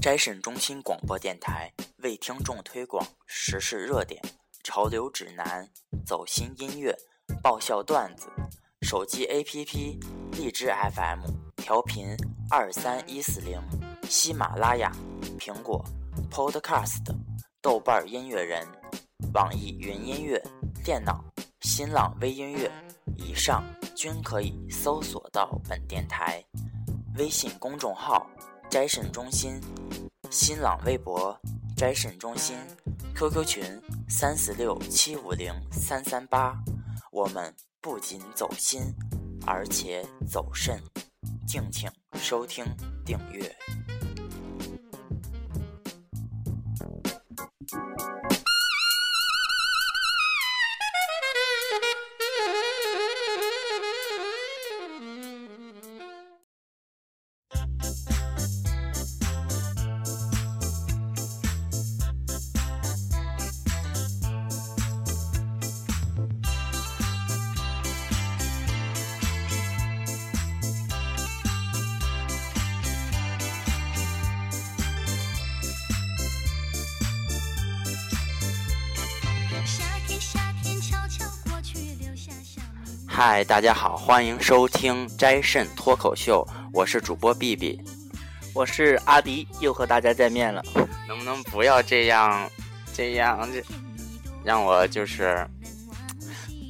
斋审中心广播电台为听众推广时事热点、潮流指南、走心音乐、爆笑段子。手机 APP：荔枝 FM 调频二三一四零，喜马拉雅、苹果 Podcast、豆瓣音乐人、网易云音乐、电脑、新浪微音乐以上均可以搜索到本电台。微信公众号。斋审中心，新浪微博斋审中心，QQ 群三四六七五零三三八。我们不仅走心，而且走肾，敬请收听订阅。嗨，大家好，欢迎收听斋肾脱口秀，我是主播 B B，我是阿迪，又和大家见面了。能不能不要这样，这样这让我就是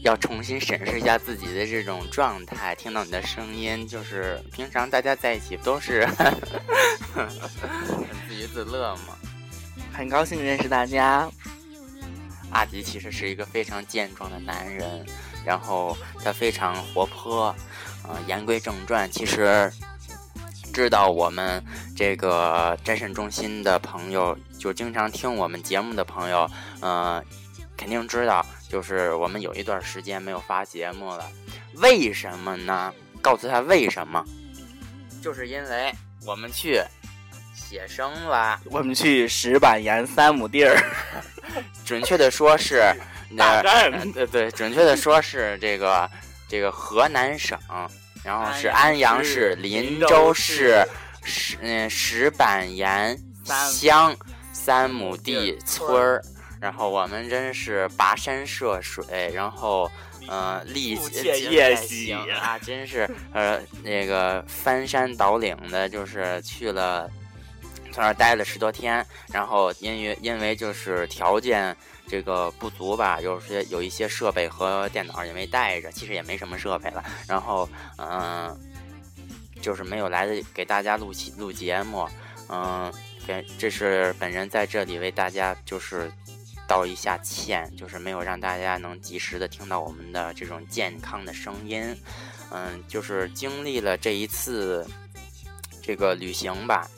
要重新审视一下自己的这种状态。听到你的声音，就是平常大家在一起都是 自娱自乐嘛。很高兴认识大家。阿迪其实是一个非常健壮的男人。然后他非常活泼，呃，言归正传，其实知道我们这个斋审中心的朋友，就经常听我们节目的朋友，呃，肯定知道，就是我们有一段时间没有发节目了，为什么呢？告诉他为什么，就是因为我们去写生了，我们去石板岩三亩地儿，准确的说是。那对对，准确的说是这个这个河南省，然后是安阳市林州市石嗯石板岩乡三亩地村儿，然后我们真是跋山涉水，然后嗯历夜行啊，真是呃那个翻山倒岭的，就是去了从那儿待了十多天，然后因为因为就是条件。这个不足吧，有些有一些设备和电脑也没带着，其实也没什么设备了。然后，嗯，就是没有来得给大家录录节目，嗯，给这是本人在这里为大家就是道一下歉，就是没有让大家能及时的听到我们的这种健康的声音。嗯，就是经历了这一次这个旅行吧，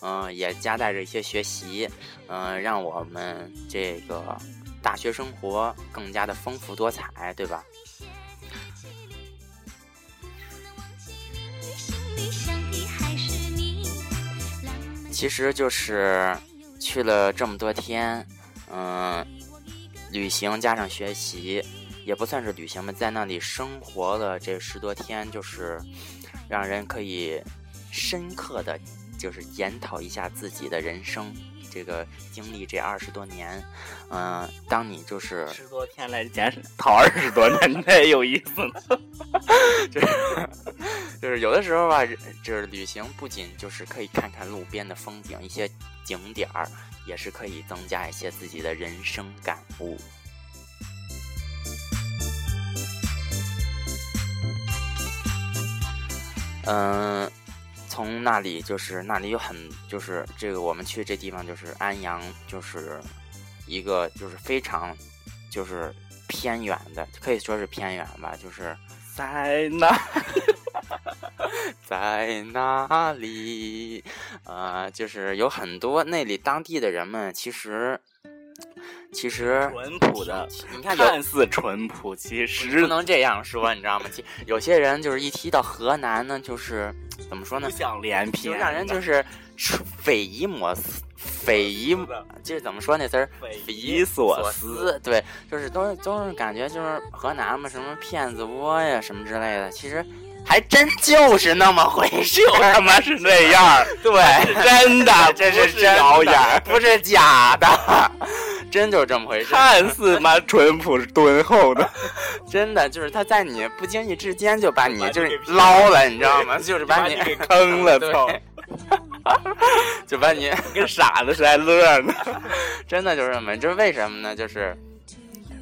嗯，也夹带着一些学习，嗯，让我们这个。大学生活更加的丰富多彩，对吧？其实就是去了这么多天，嗯，旅行加上学习，也不算是旅行吧，在那里生活了这十多天，就是让人可以深刻的就是检讨一下自己的人生。这个经历这二十多年，嗯，当你就是十多天来减讨二十多年，太有意思了。就是就是有的时候吧，就是旅行不仅就是可以看看路边的风景，一些景点儿，也是可以增加一些自己的人生感悟。嗯。从那里就是那里有很就是这个我们去这地方就是安阳就是一个就是非常就是偏远的可以说是偏远吧就是在哪？在哪里呃就是有很多那里当地的人们其实其实淳朴的你看看似淳朴其实不能这样说你知道吗？其有些人就是一提到河南呢就是。怎么说呢？想连篇，就让人就是匪夷莫思，匪夷就是怎么说那词儿？匪夷所思。对，就是都是都是感觉就是河南嘛，什么骗子窝呀，什么之类的。其实还真就是那么回事，就他妈是那样，对，真的，这是真谣言，不是假的，真就是这么回事。看似蛮淳朴敦厚的，真的就是他在你不经意之间就把你就是捞了，你知道吗？就是把你给坑了，操！就把你跟傻子似的乐呢。真的就是这么，这是为什么呢？就是。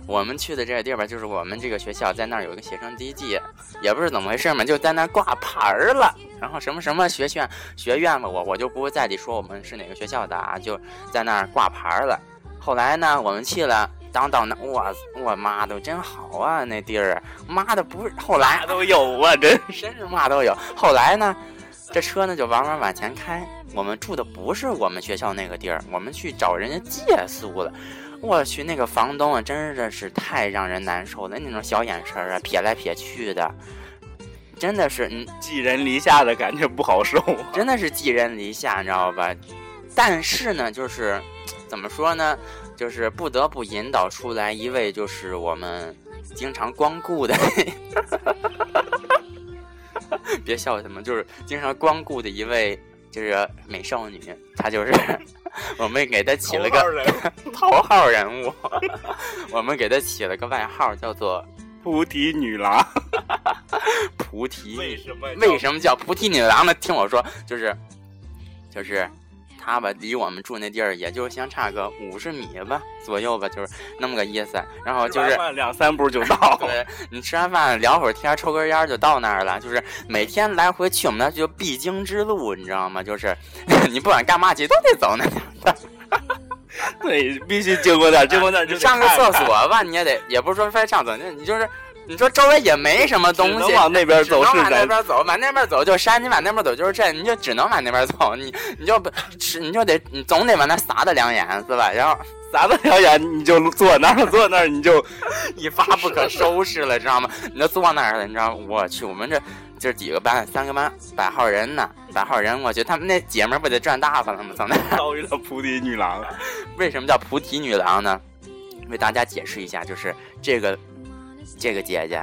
我们去的这个地方，就是我们这个学校在那儿有一个学生基地，也不知怎么回事嘛，就在那儿挂牌儿了。然后什么什么学院学院吧，我我就不在里说我们是哪个学校的啊，就在那儿挂牌儿了。后来呢，我们去了，当到那，我我妈都真好啊，那地儿，妈的不是，后来都有啊，真真是嘛都有。后来呢，这车呢就往往往前开，我们住的不是我们学校那个地儿，我们去找人家借宿了。我去，那个房东啊，真的是太让人难受了，那种小眼神啊，撇来撇去的，真的是嗯，寄人篱下的感觉不好受，真的是寄人篱下，你知道吧？但是呢，就是怎么说呢，就是不得不引导出来一位，就是我们经常光顾的，别笑什么，就是经常光顾的一位，就是美少女，她就是。我们给她起了个头号人物，我们给她起了个外号，叫做菩提女郎。菩提为什么为什么叫菩提女郎呢？听我说，就是就是。他吧，离我们住那地儿也就相差个五十米吧左右吧，就是那么个意思。然后就是两三步就到。对，你吃完饭聊会儿天，抽根烟就到那儿了。就是每天来回去我们那就必经之路，你知道吗？就是 你不管干嘛去都得走那儿。对，必须经过那儿，经过那儿就上个厕所吧，你也得，也不是说非上厕所，你就是。你说周围也没什么东西，能往那边走是往那边走，往那边走就山，你往那边走就是镇，你就只能往那边走，你你就不吃，你就得你总得往那撒的两眼是吧？然后 撒的两眼，你就坐那儿，坐那儿你就 一发不可收拾了，知道吗？你就坐那儿了，你知道？我去，我们这这几个班，三个班，百号人呢，百号人，我去，他们那姐们不得赚大发了吗？从那遭遇了菩提女郎，为什么叫菩提女郎呢？为大家解释一下，就是这个。这个姐姐，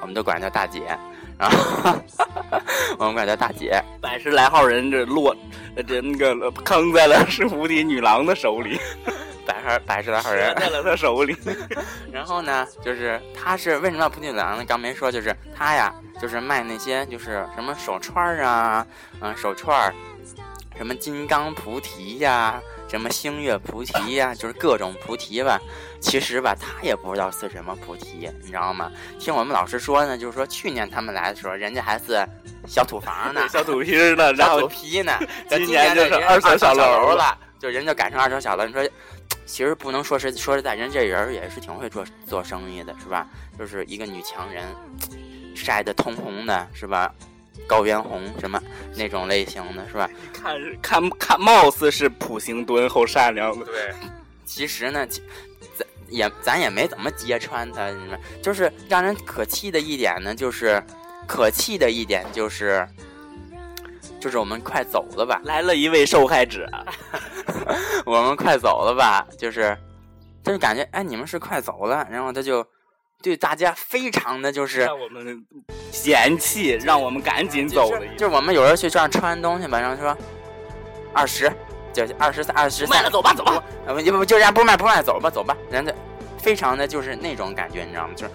我们都管她叫大姐，然 后我们管她大姐。百十来号人这落，这那个坑在了是无敌女郎的手里，百十百十来号人在了她手里。然后呢，就是她是为什么叫菩提女郎呢？刚没说，就是她呀，就是卖那些就是什么手串啊，嗯，手串什么金刚菩提呀。什么星月菩提呀，就是各种菩提吧。其实吧，他也不知道是什么菩提，你知道吗？听我们老师说呢，就是说去年他们来的时候，人家还是小土房呢，小土坯呢，然后坯呢。今年就是二层小楼了，就人就改成二层小楼。你说，其实不能说是说实在，人这人也是挺会做做生意的，是吧？就是一个女强人，晒得通红的，是吧？高原红什么那种类型的是吧？看看看，貌似是普行敦厚善良的。对，其实呢，咱也咱也没怎么揭穿他，什么就是让人可气的一点呢，就是可气的一点就是，就是我们快走了吧，来了一位受害者，我们快走了吧，就是，就是感觉哎，你们是快走了，然后他就。对大家非常的就是让我们嫌弃，让我们赶紧走的。就我们有人去这儿穿东西吧，然后说二十，就二十三、二十三，卖了走吧，走吧。不不，就人家不卖不卖，走吧走吧。人家非常的就是那种感觉，你知道吗？就是，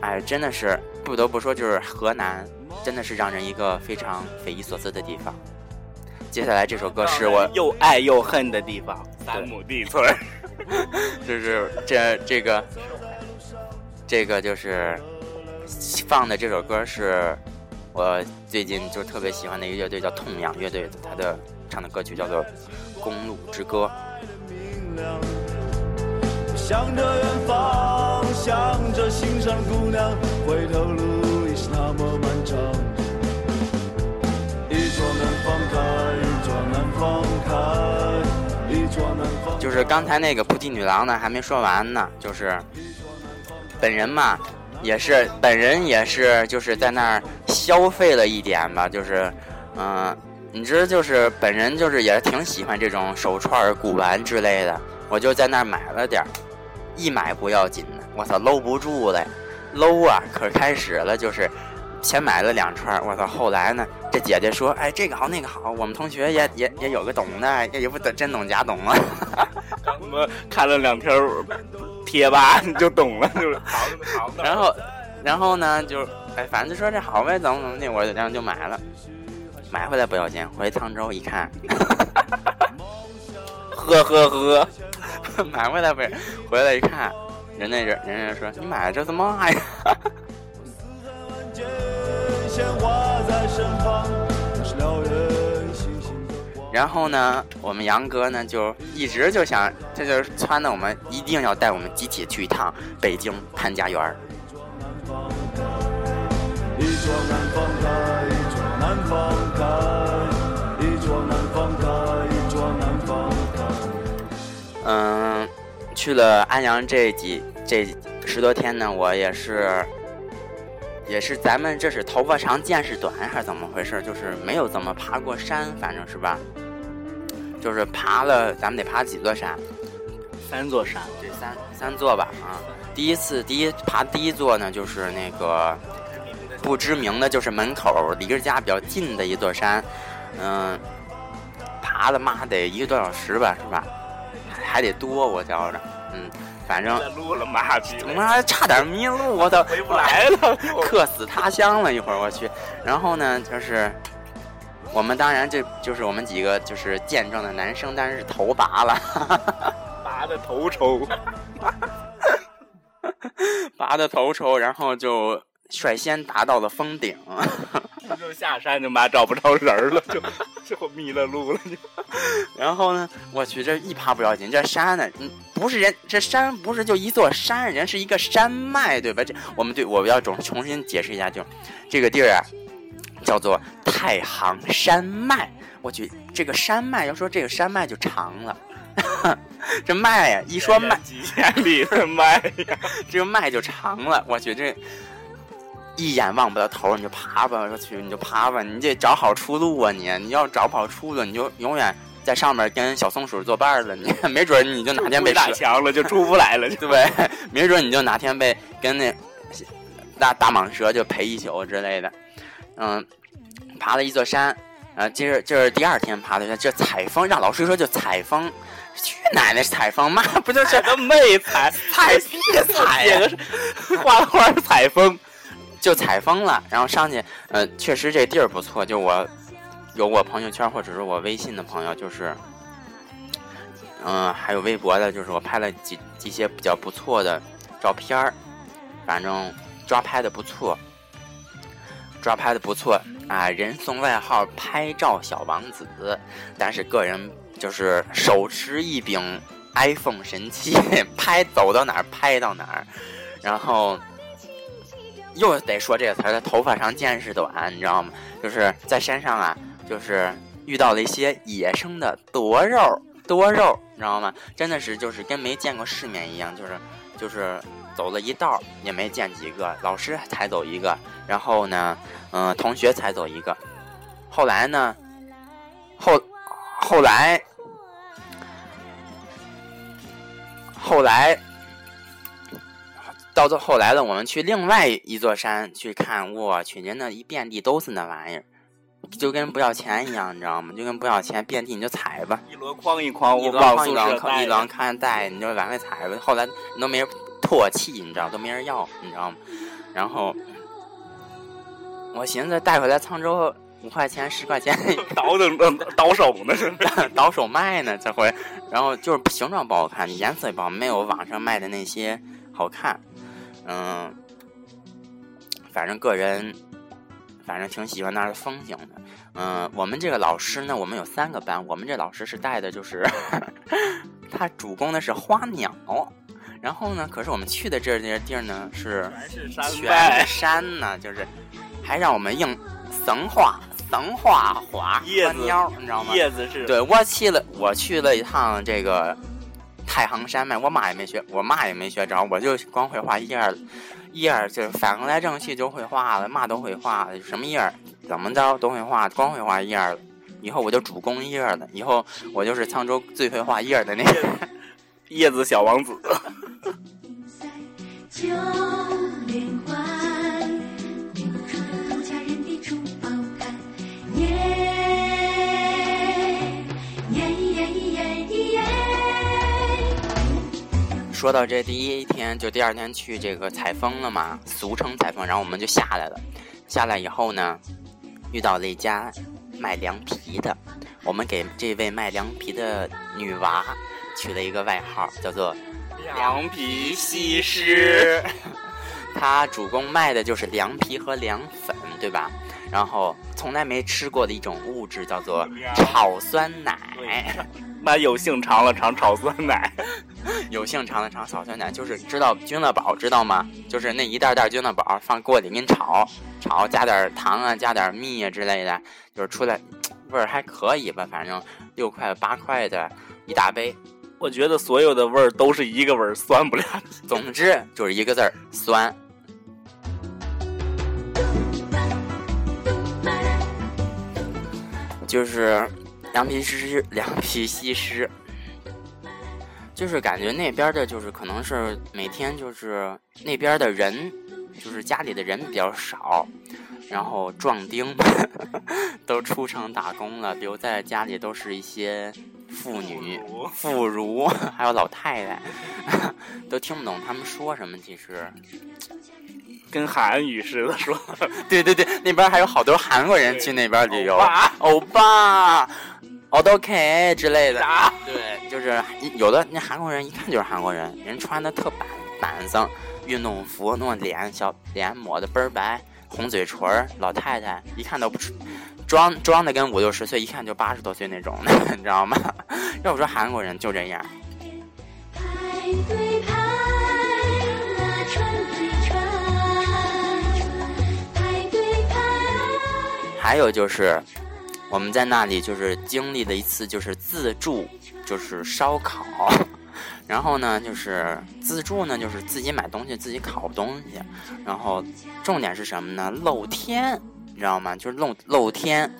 哎，真的是不得不说，就是河南真的是让人一个非常匪夷所思的地方。接下来这首歌是我又爱又恨的地方——三亩地村，就是这这个。这个就是放的这首歌，是我最近就特别喜欢的一个乐队，叫痛仰乐队，他的唱的歌曲叫做《公路之歌》。向着远方，向着心上姑娘，回头路已是那么漫长。一桌难放开，一桌难放开，一桌难放。就是刚才那个菩提女郎呢，还没说完呢，就是。本人嘛，也是本人也是就是在那儿消费了一点吧，就是，嗯，你知道，就是本人就是也挺喜欢这种手串、古玩之类的，我就在那儿买了点儿，一买不要紧的，我操，搂不住了，搂啊，可开始了，就是先买了两串儿，我操！后来呢，这姐姐说，哎，这个好那个好，我们同学也也也有个懂的，也不懂真懂假懂啊。我们看了两条贴吧，你就懂了，就是好好。然后，然后呢，就哎，反正就说这好呗，怎么怎么的，我然后就买了。买回来不要紧，回沧州一看，呵呵呵，买回来不是，回来一看，人家人人家说你买这怎么呀？然后呢，我们杨哥呢就一直就想，这就是撺掇我们一定要带我们集体去一趟北京潘家园儿。嗯，去了安阳这几这十多天呢，我也是，也是咱们这是头发长见识短还是怎么回事？就是没有怎么爬过山，反正是吧？就是爬了，咱们得爬几座山？三座山，对三三座吧啊。第一次第一爬第一座呢，就是那个不知名的，就是门口离着家比较近的一座山，嗯，爬了妈得一个多小时吧，是吧？还得多，我觉着，嗯，反正路了，妈逼，妈差点迷路，我操，回不来了，客死他乡了，一会儿我去。然后呢，就是我们当然这就是我们几个就是见证的男生，但是头拔了，拔的头抽，拔的头抽，然后就率先达到了峰顶。就下山就妈找不着人了，就就迷了路了。就，然后呢，我去这一爬不要紧，这山呢，嗯，不是人，这山不是就一座山，人是一个山脉，对吧？这我们对我要重重新解释一下，就这个地儿啊，叫做太行山脉。我去，这个山脉要说这个山脉就长了，这脉呀，一说脉，几千里的脉呀，这个脉就长了。我去这。一眼望不到头，你就爬吧！我去，你就爬吧！你得找好出路啊！你，你要找不好出路，你就永远在上面跟小松鼠作伴了。你 没准你就哪天被打墙了，就 出不来了，对不对？没准你就哪天被跟那大大蟒蛇就陪一宿之类的。嗯，爬了一座山，啊，这是这是第二天爬的山，这采风，让老师说就采风，去奶奶采风 妈不就是个妹采采屁采呀？花花采风。就采风了，然后上去，呃，确实这地儿不错。就我有我朋友圈或者是我微信的朋友，就是，嗯，还有微博的，就是我拍了几几些比较不错的照片儿，反正抓拍的不错，抓拍的不错啊。人送外号“拍照小王子”，但是个人就是手持一柄 iPhone 神器，拍走到哪儿拍到哪儿，然后。又得说这个词儿，他头发长见识短，你知道吗？就是在山上啊，就是遇到了一些野生的多肉，多肉，你知道吗？真的是就是跟没见过世面一样，就是就是走了一道也没见几个，老师才走一个，然后呢，嗯，同学才走一个，后来呢，后后来后来。到最后来了，我们去另外一座山去看，我去，人那一遍地都是那玩意儿，就跟不要钱一样，你知道吗？就跟不要钱，遍地你就踩吧，一箩筐一筐，一箩筐一箩筐一箩筐带，你就往外踩吧。后来都没人唾弃，你知道，都没人要，你知道吗？然后我寻思带回来沧州五块钱十块钱，倒腾倒手呢，是 倒手卖呢，这回。然后就是形状不好看，颜色也不好，没有网上卖的那些好看。嗯，反正个人，反正挺喜欢那儿的风景的。嗯，我们这个老师呢，我们有三个班，我们这老师是带的，就是 他主攻的是花鸟。然后呢，可是我们去的这些地儿呢，是全是山呢，就是还让我们硬神画神画花叶子，你知道吗？叶子是对我去了，我去了一趟这个。太行山脉，我妈也没学，我妈也没学着，我就光会画叶儿，叶儿就反过来正去就会画了，嘛都会画，什么叶儿怎么着都会画，光会画叶儿了。以后我就主攻叶儿了，以后我就是沧州最会画叶儿的那个叶子小王子。说到这第一天，就第二天去这个采风了嘛，俗称采风，然后我们就下来了。下来以后呢，遇到了一家卖凉皮的，我们给这位卖凉皮的女娃取了一个外号，叫做凉皮西施。她主攻卖的就是凉皮和凉粉，对吧？然后从来没吃过的一种物质叫做 炒酸奶。妈有幸尝了尝炒酸奶，有幸尝了尝炒酸奶，就是知道君乐宝知道吗？就是那一袋袋君乐宝放锅里给你炒，炒加点糖啊，加点蜜啊之类的，就是出来味儿还可以吧，反正六块八块的一大杯。我觉得所有的味儿都是一个味儿，酸不了。总之就是一个字儿酸。就是凉皮西施，凉皮西施，就是感觉那边的，就是可能是每天就是那边的人，就是家里的人比较少，然后壮丁 都出城打工了，留在家里都是一些妇女、妇孺，还有老太太，都听不懂他们说什么。其实。跟韩语似的说，对对对，那边还有好多韩国人去那边旅游，欧巴，K 之类的。对，就是有的那韩国人一看就是韩国人，人穿的特板板正，运动服，弄脸小脸抹的倍儿白，红嘴唇老太太一看都不出，装装的跟五六十岁，一看就八十多岁那种的，你知道吗？要不说韩国人就这样。还有就是，我们在那里就是经历了一次就是自助，就是烧烤，然后呢就是自助呢就是自己买东西自己烤东西，然后重点是什么呢？露天，你知道吗？就是露露天，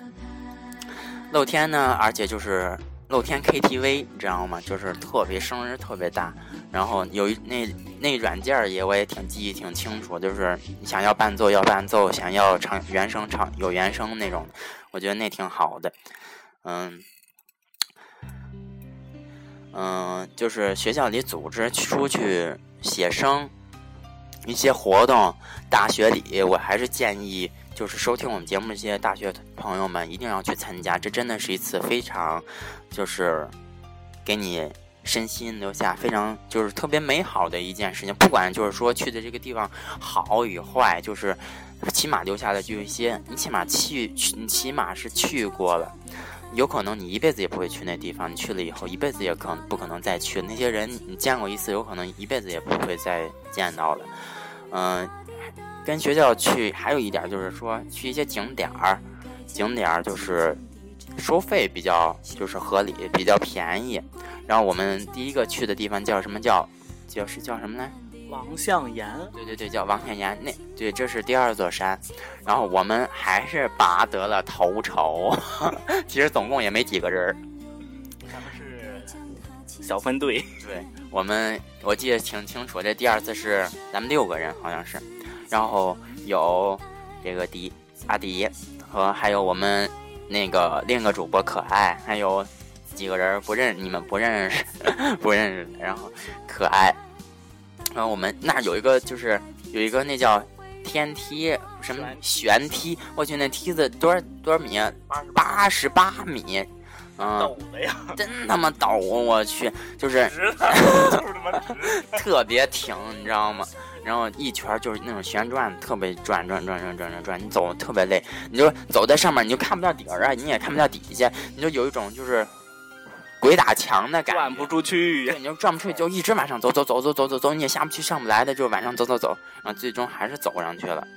露天呢，而且就是露天 KTV，你知道吗？就是特别声音特别大。然后有一那那软件也我也挺记忆挺清楚，就是想要伴奏要伴奏，想要唱原声唱有原声那种，我觉得那挺好的。嗯嗯，就是学校里组织出去写生一些活动，大学里我还是建议就是收听我们节目这些大学朋友们一定要去参加，这真的是一次非常就是给你。身心留下非常就是特别美好的一件事情，不管就是说去的这个地方好与坏，就是起码留下的就一些，你起码去去，你起码是去过了，有可能你一辈子也不会去那地方，你去了以后一辈子也可能不可能再去。那些人你见过一次，有可能一辈子也不会再见到了。嗯，跟学校去还有一点就是说去一些景点儿，景点儿就是收费比较就是合理，比较便宜。然后我们第一个去的地方叫什么叫，叫是叫什么呢？王象岩。对对对，叫王象岩。那对，这是第二座山。然后我们还是拔得了头筹。其实总共也没几个人。咱们是小分队。对我们，我记得挺清楚。这第二次是咱们六个人，好像是。然后有这个迪阿迪和还有我们那个另一个主播可爱，还有。几个人不认你们不认识，不认识。然后可爱，然后我们那儿有一个，就是有一个那叫天梯什么悬梯，我去那梯子多少多少米？八十八米，嗯，真他妈陡！我去，就是 特别挺，你知道吗？然后一圈就是那种旋转，特别转转转转转转转，你走特别累，你就走在上面，你就看不到底儿啊，你也看不到底下，你就有一种就是。鬼打墙的感觉，转不出去。对，你就转不出去，就一直往上走，走，走，走，走，走，走，你也下不去，上不来的，就往上走，走，走，然后最终还是走上去了。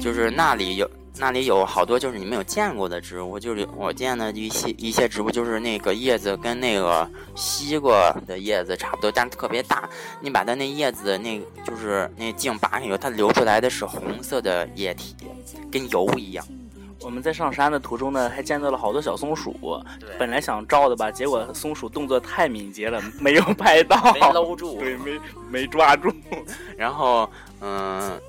就是那里有。那里有好多就是你没有见过的植物，就是我见的一些一些植物，就是那个叶子跟那个西瓜的叶子差不多，但是特别大。你把它那叶子那就是那茎拔开以后，它流出来的是红色的液体，跟油一样。我们在上山的途中呢，还见到了好多小松鼠。本来想照的吧，结果松鼠动作太敏捷了，没有 拍到，没搂住，对，没没抓住。然后，嗯。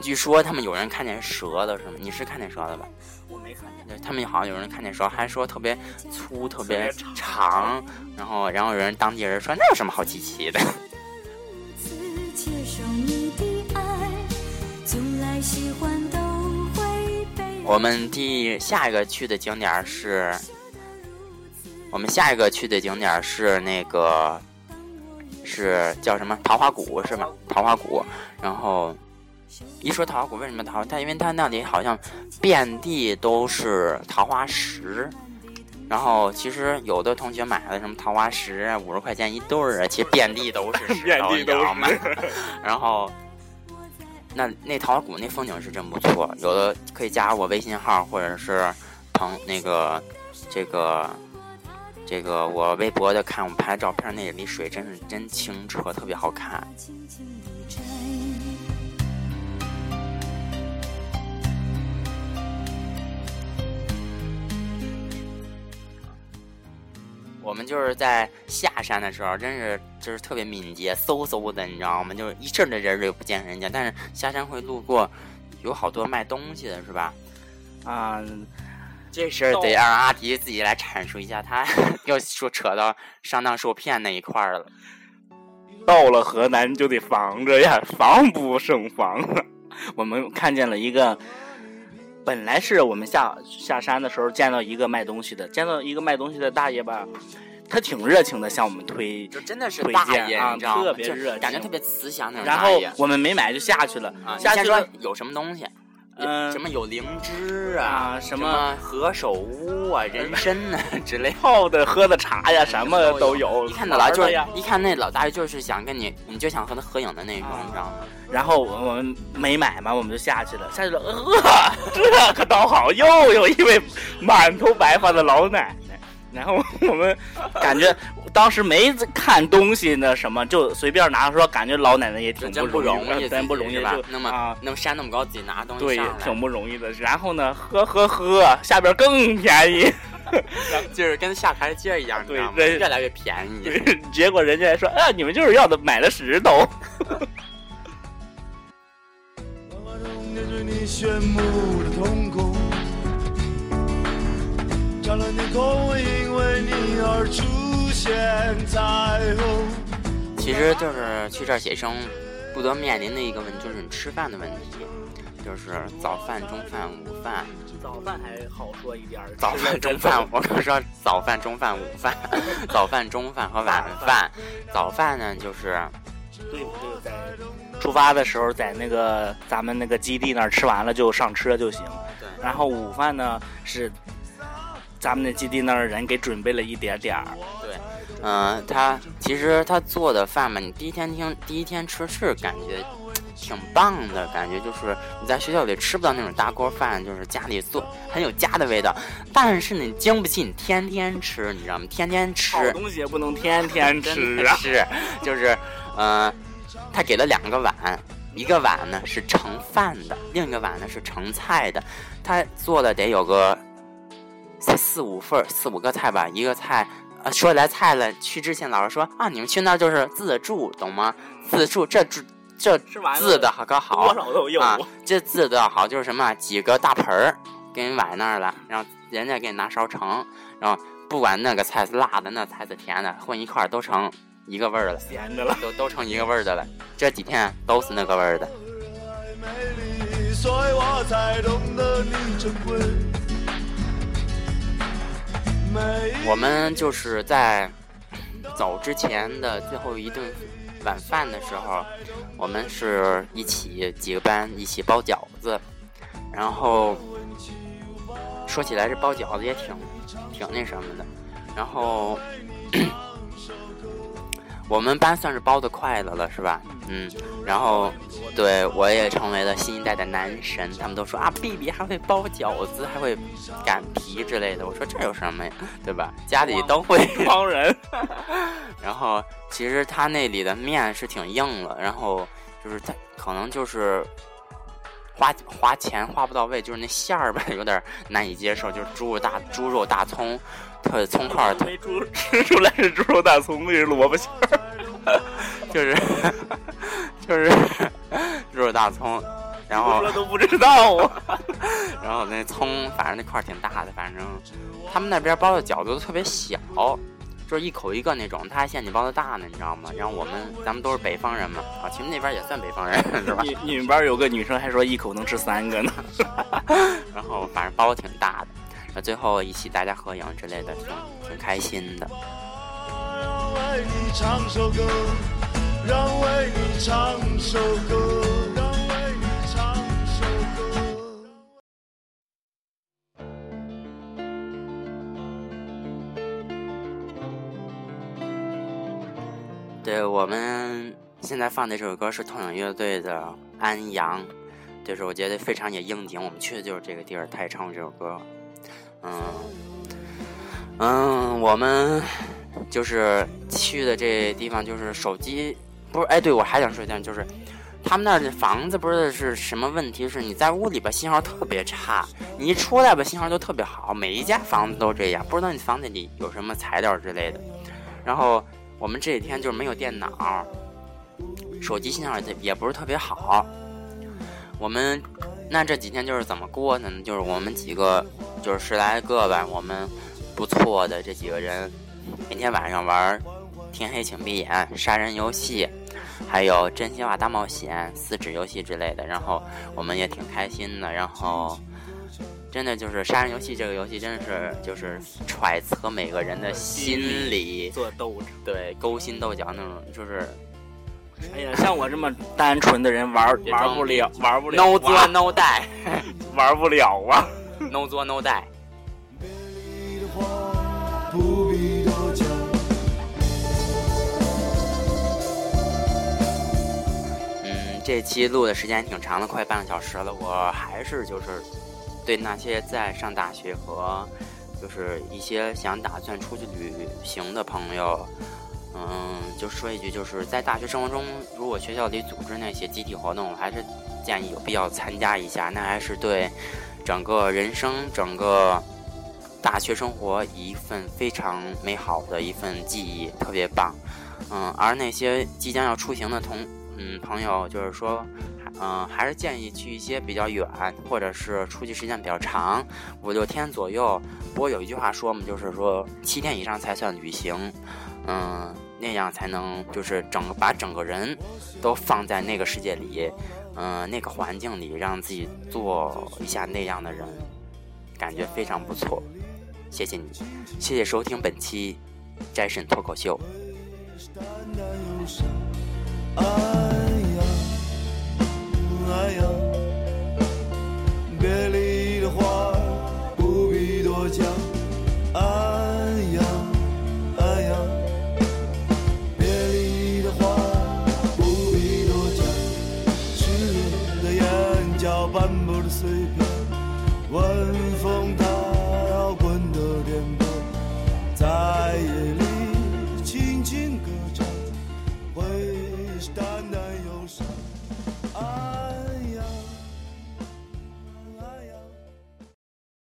据说他们有人看见蛇了，是吗？你是看见蛇了吧？我没看见。他们好像有人看见蛇，还说特别粗、特别长，然后然后有人当地人说那有什么好稀奇的？我们第下一个去的景点是，我们下一个去的景点是那个，是叫什么桃花谷是吗？桃花谷。然后一说桃花谷，为什么桃花？它因为它那里好像遍地都是桃花石。然后其实有的同学买的什么桃花石，五十块钱一对儿啊，其实遍地都是石 头，你知道吗？然后。那那桃花谷那风景是真不错，有的可以加我微信号，或者是朋那个这个这个我微博的看我拍照片，那里水真是真清澈，特别好看。我们就是在下山的时候，真是就是特别敏捷，嗖嗖的，你知道吗？就一阵的人儿也不见人家，但是下山会路过，有好多卖东西的，是吧？啊，这事儿得让阿迪自己来阐述一下，他 又说扯到上当受骗那一块儿了。到了河南就得防着呀，防不胜防。我们看见了一个。本来是我们下下山的时候见到一个卖东西的，见到一个卖东西的大爷吧，他挺热情的，向我们推，就真的是推荐啊，特别热，感觉特别慈祥那种然后我们没买就下去了，下去了有什么东西。嗯，什么有灵芝啊，什么何首乌啊，人参啊之类，泡的、喝的茶呀，什么都有。一看到了，就是一看那老大爷就是想跟你，你就想和他合影的那种，你知道吗？然后我们没买嘛，我们就下去了，下去了，呃，这可倒好，又有一位满头白发的老奶奶。然后我们感觉当时没看东西那什么，就随便拿说，感觉老奶奶也挺不容易，真不容易吧？那么那么山那么高，自己拿东西对，挺不容易的。然后呢，喝喝喝，下边更便宜，就是跟下台阶一样，对，越来越便宜。结果人家还说，啊，你们就是要的买了石头。其实就是去这儿写生，不得面临的一个问题就是你吃饭的问题，就是早饭、中饭、午饭。早饭还好说一点儿。早饭、中饭，我跟说早饭、中饭、午饭，早饭、中饭和晚饭。早饭呢，就是对对，在出发的时候在那个咱们那个基地那儿吃完了就上车就行。对。然后午饭呢是。咱们的基地那儿人给准备了一点点儿。对，嗯，他其实他做的饭嘛，你第一天听，第一天吃是感觉挺棒的，感觉就是你在学校里吃不到那种大锅饭，就是家里做很有家的味道。但是你经不起你天天吃，你知道吗？天天吃好东西也不能天天 吃啊。是，就是，嗯，他给了两个碗，一个碗呢是盛饭的，另一个碗呢是盛菜的。他做了得有个。才四五份四五个菜吧，一个菜，呃，说起来菜了，去之前老师说啊，你们去那儿就是自助，懂吗？自助这这这自的好可好，多少都有啊。这自的好就是什么，几个大盆儿给你崴那儿了，然后人家给你拿勺盛，然后不管那个菜是辣的，那菜是甜的，混一块儿都成一个味儿了，咸的了，都都成一个味儿的了。这几天都是那个味儿的。我我们就是在走之前的最后一顿晚饭的时候，我们是一起几个班一起包饺子，然后说起来这包饺子也挺挺那什么的，然后。我们班算是包的快的了，是吧？嗯，然后，对我也成为了新一代的男神。他们都说啊，B B 还会包饺子，还会擀皮之类的。我说这有什么呀，对吧？家里都会帮人。然后，其实他那里的面是挺硬了，然后就是他可能就是花花钱花不到位，就是那馅儿吧有点难以接受，就是猪肉大猪肉大葱。特葱块儿，没猪 吃出来是猪肉大葱，那是萝卜馅儿，就是就是猪肉大葱，然后都不知道啊。然后那葱，反正那块儿挺大的，反正他们那边包的饺子都特别小，就是一口一个那种，他还嫌你包的大呢，你知道吗？然后我们咱们都是北方人嘛，啊，其实那边也算北方人是吧？你你们班有个女生还说一口能吃三个呢。然后反正包挺大的，然后最后一起大家合影之类的，挺挺开心的。让为你唱首歌，让为你唱首歌，让为你唱首歌。对我们现在放的这首歌是痛仰乐队的《安阳》，就是我觉得非常也应景，我们去的就是这个地儿，他也唱过这首歌。嗯嗯，我们就是去的这地方，就是手机不是哎，对我还想说一下，就是他们那儿的房子不知道是什么问题，是你在屋里边信号特别差，你一出来吧信号就特别好，每一家房子都这样，不知道你房子里有什么材料之类的。然后我们这几天就是没有电脑，手机信号也也不是特别好。我们那这几天就是怎么过呢？就是我们几个就是十来个吧，我们不错的这几个人，每天晚上玩《天黑请闭眼》、杀人游戏，还有真心话大冒险、撕纸游戏之类的。然后我们也挺开心的。然后真的就是杀人游戏这个游戏，真的是就是揣测每个人的心理，做斗争。对勾心斗角那种，就是哎呀，像我这么单纯的人玩别玩不了，玩不了、no 啊，作 no die。玩不了啊。no 作 no die。嗯，这期录的时间挺长的，快半个小时了。我还是就是对那些在上大学和就是一些想打算出去旅行的朋友，嗯，就说一句，就是在大学生活中，如果学校里组织那些集体活动，我还是建议有必要参加一下，那还是对整个人生、整个大学生活一份非常美好的一份记忆，特别棒。嗯，而那些即将要出行的同嗯朋友，就是说，嗯、还是建议去一些比较远，或者是出去时间比较长，五六天左右。不过有一句话说嘛，就是说七天以上才算旅行，嗯，那样才能就是整个把整个人都放在那个世界里，嗯、那个环境里，让自己做一下那样的人，感觉非常不错。谢谢你，谢谢收听本期摘神脱口秀。